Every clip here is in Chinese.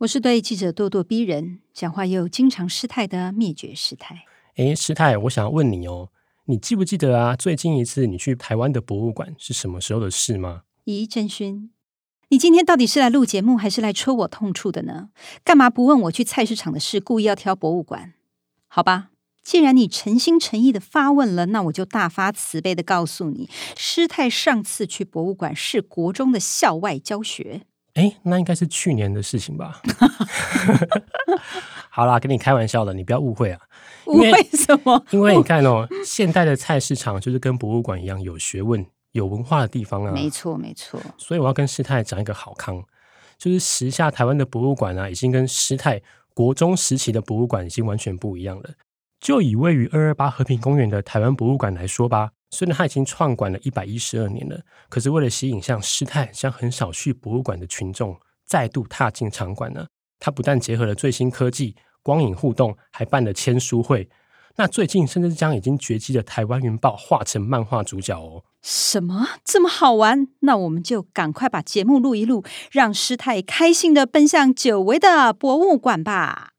我是对记者咄咄逼人、讲话又经常失态的灭绝师太。哎，师太，我想要问你哦，你记不记得啊？最近一次你去台湾的博物馆是什么时候的事吗？咦，真勋，你今天到底是来录节目，还是来戳我痛处的呢？干嘛不问我去菜市场的事，故意要挑博物馆？好吧。既然你诚心诚意的发问了，那我就大发慈悲的告诉你，师太上次去博物馆是国中的校外教学。哎，那应该是去年的事情吧？好啦，跟你开玩笑的，你不要误会啊。误会什么？因为你看哦，现代的菜市场就是跟博物馆一样有学问、有文化的地方啊。没错，没错。所以我要跟师太讲一个好康，就是时下台湾的博物馆啊，已经跟师太国中时期的博物馆已经完全不一样了。就以位于二二八和平公园的台湾博物馆来说吧，虽然它已经创馆了一百一十二年了，可是为了吸引像师太、像很少去博物馆的群众再度踏进场馆呢，它不但结合了最新科技、光影互动，还办了签书会。那最近甚至将已经绝迹的台湾云豹画成漫画主角哦！什么这么好玩？那我们就赶快把节目录一录，让师太开心的奔向久违的博物馆吧。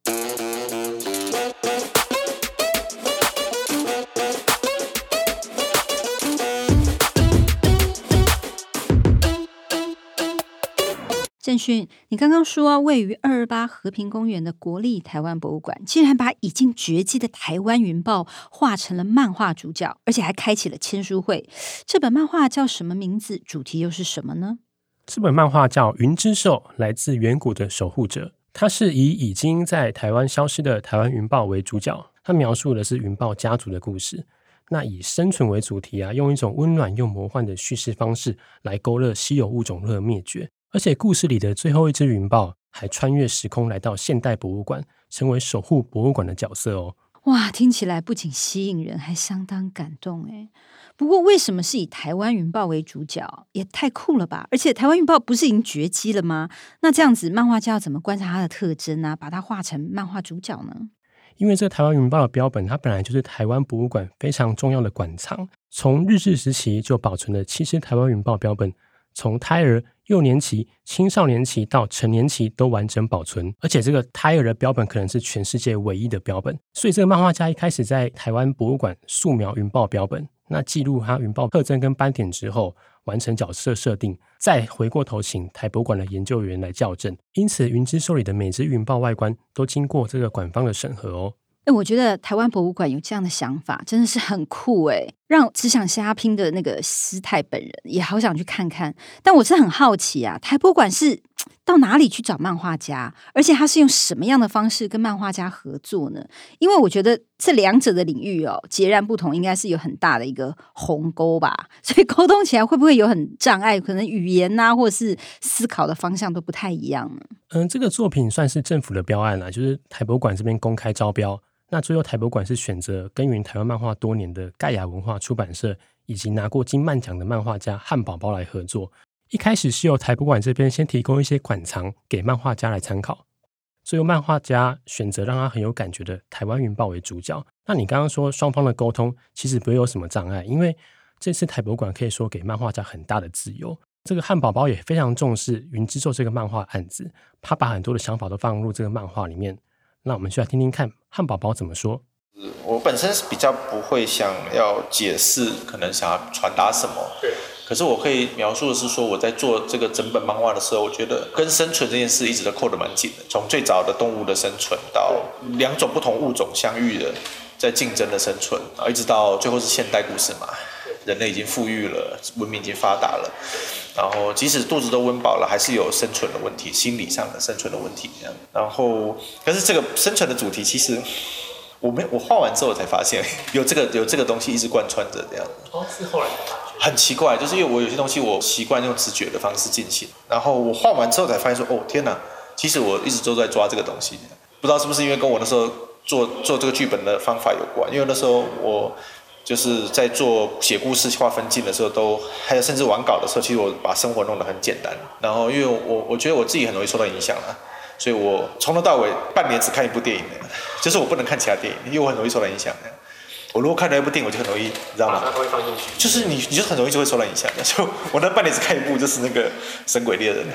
正勋，你刚刚说位于二二八和平公园的国立台湾博物馆，竟然把已经绝迹的台湾云豹画成了漫画主角，而且还开启了签书会。这本漫画叫什么名字？主题又是什么呢？这本漫画叫《云之兽：来自远古的守护者》，它是以已经在台湾消失的台湾云豹为主角，它描述的是云豹家族的故事。那以生存为主题啊，用一种温暖又魔幻的叙事方式来勾勒稀有物种的灭绝。而且故事里的最后一只云豹还穿越时空来到现代博物馆，成为守护博物馆的角色哦。哇，听起来不仅吸引人，还相当感动诶。不过为什么是以台湾云豹为主角？也太酷了吧！而且台湾云豹不是已经绝迹了吗？那这样子，漫画家要怎么观察它的特征呢？把它画成漫画主角呢？因为这台湾云豹的标本，它本来就是台湾博物馆非常重要的馆藏，从日治时期就保存了七只台湾云豹标本。从胎儿、幼年期、青少年期到成年期都完整保存，而且这个胎儿的标本可能是全世界唯一的标本。所以这个漫画家一开始在台湾博物馆素描云豹标本，那记录它云豹特征跟斑点之后，完成角色设定，再回过头请台博馆的研究员来校正。因此，云之兽里的每只云豹外观都经过这个馆方的审核哦。哎，我觉得台湾博物馆有这样的想法，真的是很酷哎，让只想瞎拼的那个师太本人也好想去看看。但我是很好奇啊，台博馆是 到哪里去找漫画家，而且他是用什么样的方式跟漫画家合作呢？因为我觉得这两者的领域哦截然不同，应该是有很大的一个鸿沟吧。所以沟通起来会不会有很障碍？可能语言呐，或者是思考的方向都不太一样呢？嗯，这个作品算是政府的标案啊，就是台博馆这边公开招标。那最后台博馆是选择耕耘台湾漫画多年的盖亚文化出版社，以及拿过金漫奖的漫画家汉堡包来合作。一开始是由台博馆这边先提供一些馆藏给漫画家来参考，最后漫画家选择让他很有感觉的台湾云豹为主角。那你刚刚说双方的沟通其实不会有什么障碍，因为这次台博馆可以说给漫画家很大的自由。这个汉堡包也非常重视《云之兽》这个漫画案子，他把很多的想法都放入这个漫画里面。那我们就来听听看汉堡包怎么说。我本身是比较不会想要解释，可能想要传达什么。对。可是我可以描述的是说，我在做这个整本漫画的时候，我觉得跟生存这件事一直都扣得蛮紧的。从最早的动物的生存，到两种不同物种相遇的，在竞争的生存，然后一直到最后是现代故事嘛。人类已经富裕了，文明已经发达了，然后即使肚子都温饱了，还是有生存的问题，心理上的生存的问题。然后，但是这个生存的主题，其实我没我画完之后才发现，有这个有这个东西一直贯穿着这样。哦，是后来才发现。很奇怪，就是因为我有些东西我习惯用直觉的方式进行，然后我画完之后才发现说，哦天哪，其实我一直都在抓这个东西，不知道是不是因为跟我那时候。做做这个剧本的方法有关，因为那时候我就是在做写故事、画分镜的时候，都还有甚至完稿的时候，其实我把生活弄得很简单。然后因为我我觉得我自己很容易受到影响了，所以我从头到尾半年只看一部电影，就是我不能看其他电影，因为我很容易受到影响。我如果看到一部电影，我就很容易，你知道吗？它会放进去。就是你，你就很容易就会受到影响的。就我那半年只看一部，就是那个《神鬼猎人》，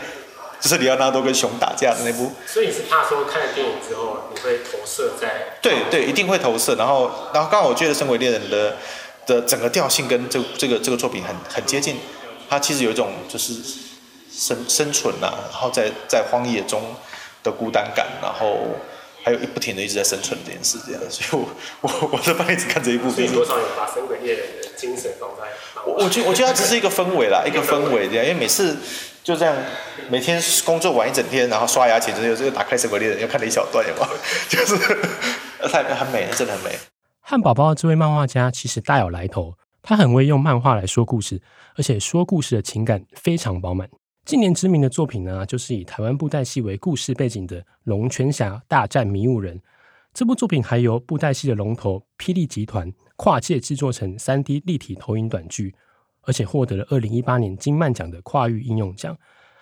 就是里奥纳多跟熊打架的那部。所以你是怕说看了电影之后，你会投射在？对对，一定会投射。然后，然后刚好我觉得《神鬼猎人》的的整个调性跟这这个这个作品很很接近。它其实有一种就是生生存呐、啊，然后在在荒野中的孤单感，然后。还有一不停的一直在生存这件事，这样，所以我 我我这半辈子看这一部电影，多少有把《神鬼猎人》的精神放在。我我觉我觉得它只是一个氛围啦，一个氛围这样，因为每次就这样，每天工作完一整天，然后刷牙前就有这个打开《神鬼猎人》，又看了一小段，有吗？就是，它很美，真的很美。汉堡包这位漫画家其实大有来头，他很会用漫画来说故事，而且说故事的情感非常饱满。近年知名的作品呢，就是以台湾布袋戏为故事背景的《龙泉侠大战迷雾人》。这部作品还由布袋戏的龙头霹雳集团跨界制作成三 D 立体投影短剧，而且获得了二零一八年金漫奖的跨域应用奖。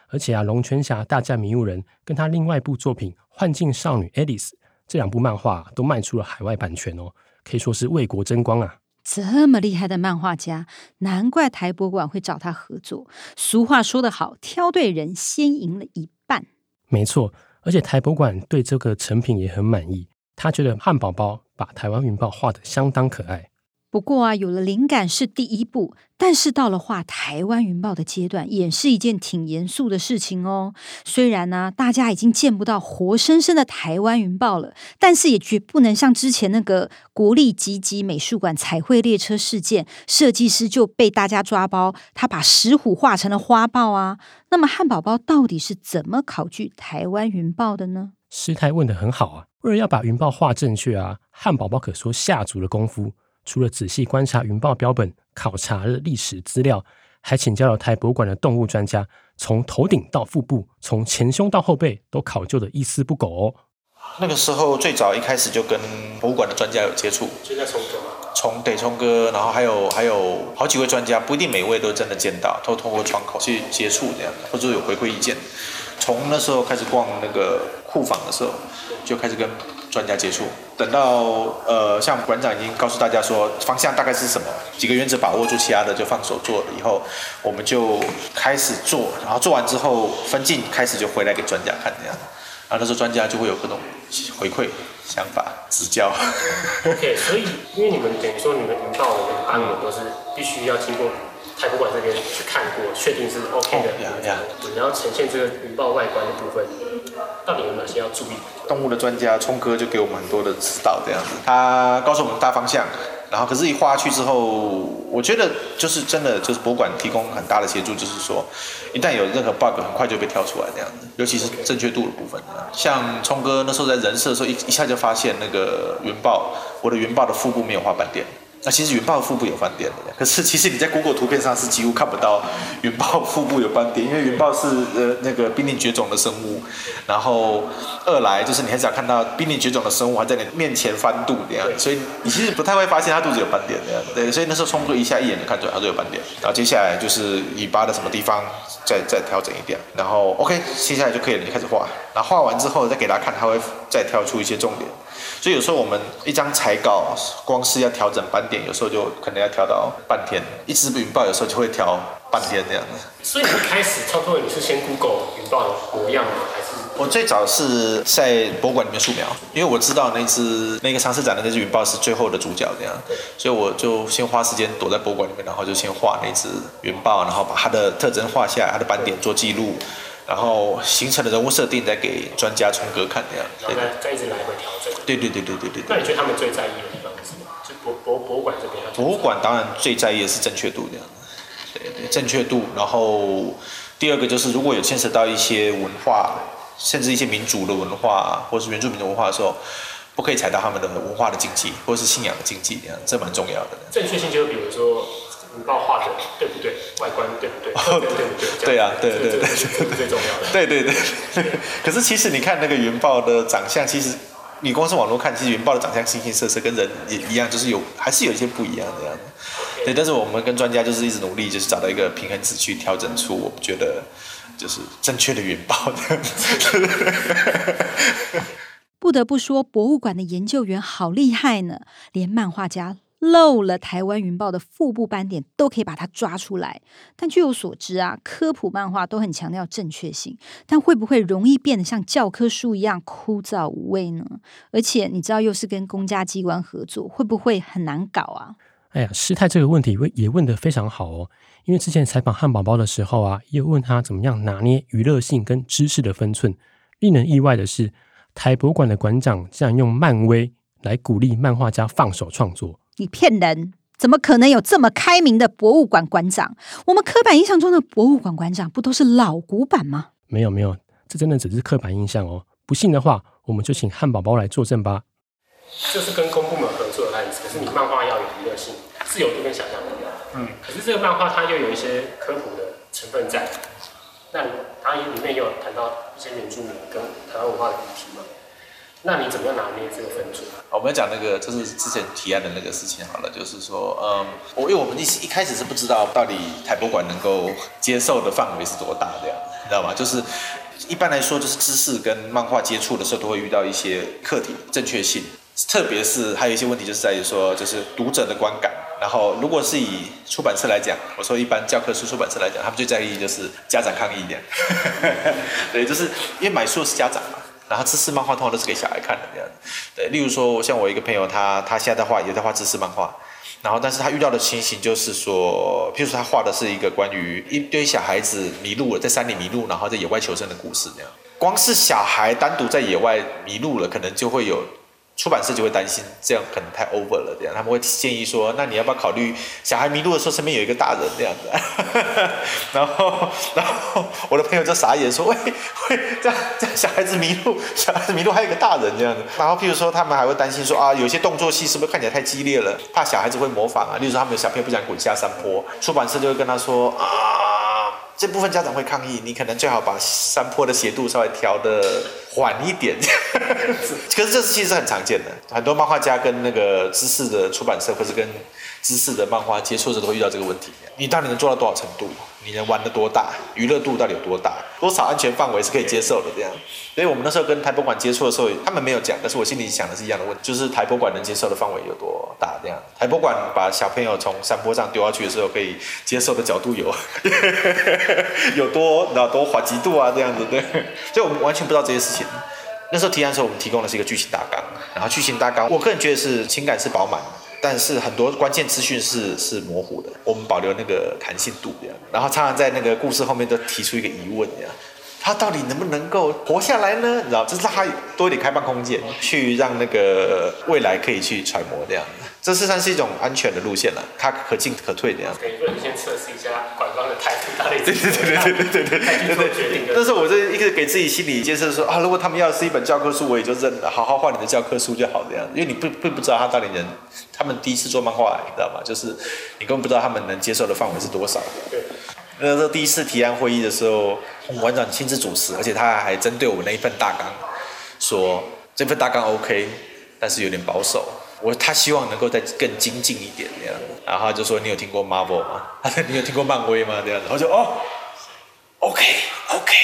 而且啊，《龙泉侠大战迷雾人》跟他另外一部作品《幻境少女 Alice》这两部漫画都卖出了海外版权哦，可以说是为国争光啊。这么厉害的漫画家，难怪台博馆会找他合作。俗话说得好，挑对人先赢了一半。没错，而且台博馆对这个成品也很满意，他觉得汉堡包把台湾云豹画得相当可爱。不过啊，有了灵感是第一步，但是到了画台湾云豹的阶段，也是一件挺严肃的事情哦。虽然呢、大家已经见不到活生生的台湾云豹了，但是也绝不能像之前那个国立吉吉美术馆彩绘列车事件，设计师就被大家抓包，他把石虎画成了花豹啊。那么汉堡包到底是怎么考据台湾云豹的呢？师太问得很好啊，为了要把云豹画正确啊，汉堡包可说下足了功夫。除了仔细观察云豹标本，考察了历史资料，还请教了台博物馆的动物专家，从头顶到腹部，从前胸到后背，都考究的一丝不苟哦。那个时候最早一开始就跟博物馆的专家有接触，就在聪哥嘛，聪对聪哥，然后还有还有好几位专家，不一定每位都真的见到，都通过窗口去接触这样的，或者有回馈意见。从那时候开始逛那个库房的时候，就开始跟。专家接触，等到呃，像馆长已经告诉大家说方向大概是什么，几个原则把握住，其他的就放手做了。以后我们就开始做，然后做完之后分镜开始就回来给专家看这样，然后那时候专家就会有各种回馈、想法、指教。OK，所以因为你们等于说你们云豹的那个版本都是必须要经过。台博馆这边去看过，确定是 OK 的。Oh. 你要呈现这个云豹外观的部分，到底有哪些要注意？动物的专家聪哥就给我们很多的指导，这样子，他告诉我们大方向，然后可是一画去之后，我觉得就是真的就是博物馆提供很大的协助，就是说一旦有任何 bug，很快就被挑出来这样子，尤其是正确度的部分。像聪哥那时候在人设的时候，一一下就发现那个云豹，我的云豹的腹部没有画斑点。那其实云豹腹部有斑点的，可是其实你在 Google 图片上是几乎看不到云豹腹部有斑点，因为云豹是呃那个濒临绝种的生物，然后二来就是你很少看到濒临绝种的生物还在你面前翻肚这样，所以你其实不太会发现它肚子有斑点的样，对，所以那时候聪哥一下一眼就看出来它就有斑点，然后接下来就是尾巴的什么地方再再调整一点，然后 OK 接下来就可以了，你开始画，然后画完之后再给大家看，它会再挑出一些重点。所以有时候我们一张彩稿，光是要调整斑点，有时候就可能要调到半天。一只云豹有时候就会调半天这样子。所以你一开始操作，你是先 Google 云豹的模样吗？还是？我最早是在博物馆里面素描，因为我知道那只那个上次展的那只云豹是最后的主角这样，所以我就先花时间躲在博物馆里面，然后就先画那只云豹，然后把它的特征画下来，它的斑点做记录。然后形成的人物设定再给专家聪哥看这样，然后再再一直来回调整。对对对对对对。那你觉得他们最在意的地方是什么？就博博博物馆这边。博物馆当然最在意的是正确度这样，对对，正确度。然后第二个就是如果有牵涉到一些文化，甚至一些民族的文化，或是原住民的文化的时候，不可以踩到他们的文化的禁忌，或者是信仰的禁忌这样，这蛮重要的。正确性就比如说。云豹画的对不对？外观对不对？哦、对不对？对啊，对对对，最重要的。对对对。可是其实你看那个云豹的长相，其实你光是网络看，其实云豹的长相形形色色，跟人也一样，就是有还是有一些不一样的样子。对，但是我们跟专家就是一直努力，就是找到一个平衡值去调整出我们觉得就是正确的云豹这样子。不得不说，博物馆的研究员好厉害呢，连漫画家。漏了台湾云豹的腹部斑点都可以把它抓出来，但据我所知啊，科普漫画都很强调正确性，但会不会容易变得像教科书一样枯燥无味呢？而且你知道，又是跟公家机关合作，会不会很难搞啊？哎呀，师太这个问题问也问得非常好哦，因为之前采访汉堡包的时候啊，也问他怎么样拿捏娱乐性跟知识的分寸。令人意外的是，台博馆的馆长竟然用漫威来鼓励漫画家放手创作。你骗人！怎么可能有这么开明的博物馆馆长？我们刻板印象中的博物馆馆长不都是老古板吗？没有没有，这真的只是刻板印象哦。不信的话，我们就请汉堡包来作证吧。这是跟公部门合作的案子，可是你漫画要有娱乐性、自由度跟想象力。嗯。可是这个漫画它又有一些科普的成分在，那它里面又有谈到一些原住民跟台湾文化的议题嘛？那你怎么样拿捏这个分寸？我们要讲那个，就是之前提案的那个事情好了，就是说，嗯，我因为我们一一开始是不知道到底台博馆能够接受的范围是多大的呀，你知道吗？就是一般来说，就是知识跟漫画接触的时候，都会遇到一些课题正确性，特别是还有一些问题，就是在于说，就是读者的观感。然后，如果是以出版社来讲，我说一般教科书出版社来讲，他们最在意就是家长抗议一点，对，就是因为买书是家长嘛。然后知识漫画通常都是给小孩看的这样子，对，例如说像我一个朋友他，他现在在画也在画知识漫画，然后但是他遇到的情形就是说，譬如说他画的是一个关于一堆小孩子迷路了，在山里迷路，然后在野外求生的故事那样，光是小孩单独在野外迷路了，可能就会有。出版社就会担心这样可能太 over 了，这样他们会建议说，那你要不要考虑小孩迷路的时候身边有一个大人这样子？然后，然后我的朋友就傻眼说，喂喂，这样这样小孩子迷路，小孩子迷路还有一个大人这样子。然后譬如说他们还会担心说啊，有些动作戏是不是看起来太激烈了，怕小孩子会模仿啊？例如说他们有小朋友不想滚下山坡，出版社就会跟他说啊，这部分家长会抗议，你可能最好把山坡的斜度稍微调的。缓一点，可是这是其实很常见的，很多漫画家跟那个知识的出版社，或是跟知识的漫画接触的时，都会遇到这个问题。你到底能做到多少程度？你能玩得多大？娱乐度到底有多大？多少安全范围是可以接受的？这样。所以我们那时候跟台博馆接触的时候，他们没有讲，但是我心里想的是一样的问题，就是台博馆能接受的范围有多大？这样。台博馆把小朋友从山坡上丢下去的时候，可以接受的角度有 有多，然后多缓急度啊，这样子对。所以我们完全不知道这些事情。那时候提案的时候，我们提供的是一个剧情大纲，然后剧情大纲，我个人觉得是情感是饱满，但是很多关键资讯是是模糊的，我们保留那个弹性度这样，然后常常在那个故事后面都提出一个疑问这样。他到底能不能够活下来呢？你知道，这是他多一点开放空间，去让那个未来可以去揣摩这样。这事实上是一种安全的路线了，它可进可退这样。可以说你先测试一下方的态度到底对对对对对对。但是我这一个给自己心理建设说啊，如果他们要是一本教科书，我也就认了，好好画你的教科书就好这样。因为你不并不知道他到底能，他们第一次做漫画，你知道吗？就是你根本不知道他们能接受的范围是多少。对。那时候第一次提案会议的时候，馆长亲自主持，而且他还针对我们那一份大纲说，这份大纲 OK，但是有点保守。我他希望能够再更精进一点这样。然后他就说，你有听过 Marvel 吗？他 说你有听过漫威吗？这样子，我就哦，OK OK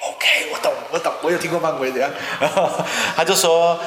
OK，我懂我懂，我有听过漫威这样。然 后他就说，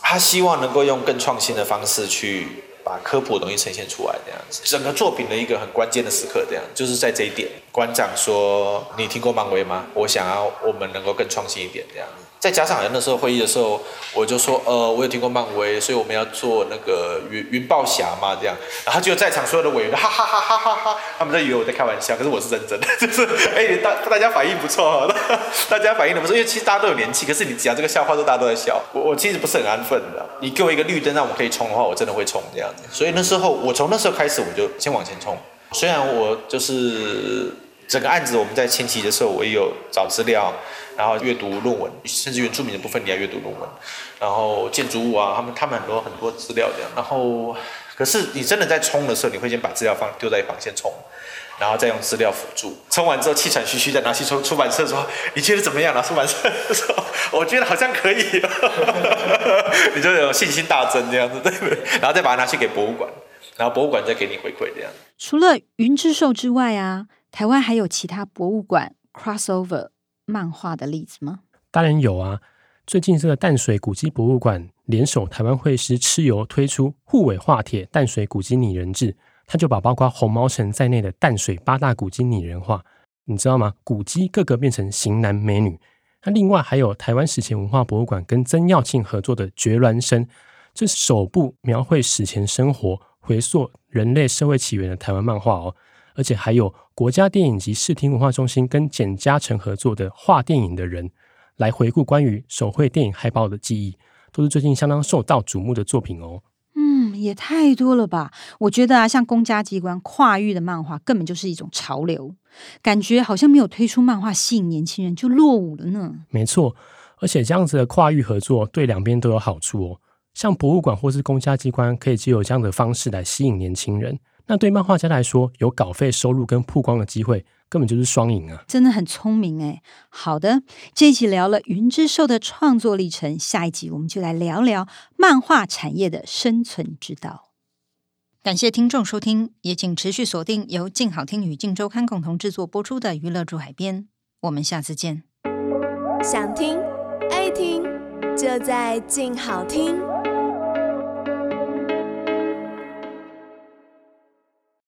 他希望能够用更创新的方式去。把科普的东西呈现出来，这样子，整个作品的一个很关键的时刻，这样就是在这一点。馆长说：“你听过漫威吗？我想要我们能够更创新一点，这样。”在家长人的时候会议的时候，我就说，呃，我有听过漫威，所以我们要做那个云云豹侠嘛，这样。然后就在场所有的委员，哈哈哈哈哈哈，他们都以为我在开玩笑，可是我是认真的，就是哎，大大家反应不错，大家反应的不错，因为其实大家都有年纪，可是你讲这个笑话，都大家都在笑。我我其实不是很安分的，你给我一个绿灯让我可以冲的话，我真的会冲这样子。所以那时候我从那时候开始，我就先往前冲。虽然我就是整个案子我们在前期的时候，我也有找资料。然后阅读论文，甚至原住民的部分你要阅读论文，然后建筑物啊，他们他们很多很多资料这样。然后可是你真的在冲的时候，你会先把资料放丢在一旁先冲，然后再用资料辅助。冲完之后气喘吁吁的拿去出出版社说：“你觉得怎么样？”拿出版社说：“我觉得好像可以。”你就有信心大增这样子，对不对？然后再把它拿去给博物馆，然后博物馆再给你回馈这样。除了云之兽之外啊，台湾还有其他博物馆 crossover 漫画的例子吗？当然有啊。最近这个淡水古迹博物馆联手台湾绘师蚩尤推出护尾画铁淡水古迹拟人志，他就把包括红毛城在内的淡水八大古迹拟人化，你知道吗？古迹个个变成型男美女。那另外还有台湾史前文化博物馆跟曾耀庆合作的《绝孪生》，这首部描绘史前生活、回溯人类社会起源的台湾漫画哦。而且还有国家电影及视听文化中心跟简嘉诚合作的《画电影的人》。来回顾关于手绘电影海报的记忆，都是最近相当受到瞩目的作品哦。嗯，也太多了吧？我觉得啊，像公家机关跨域的漫画，根本就是一种潮流，感觉好像没有推出漫画吸引年轻人就落伍了呢。没错，而且这样子的跨域合作对两边都有好处哦。像博物馆或是公家机关，可以借由这样的方式来吸引年轻人。那对漫画家来说，有稿费收入跟曝光的机会，根本就是双赢啊！真的很聪明哎。好的，这一集聊了云之兽的创作历程，下一集我们就来聊聊漫画产业的生存之道。感谢听众收听，也请持续锁定由静好听与静周刊共同制作播出的《娱乐住海边》，我们下次见。想听爱听，就在静好听。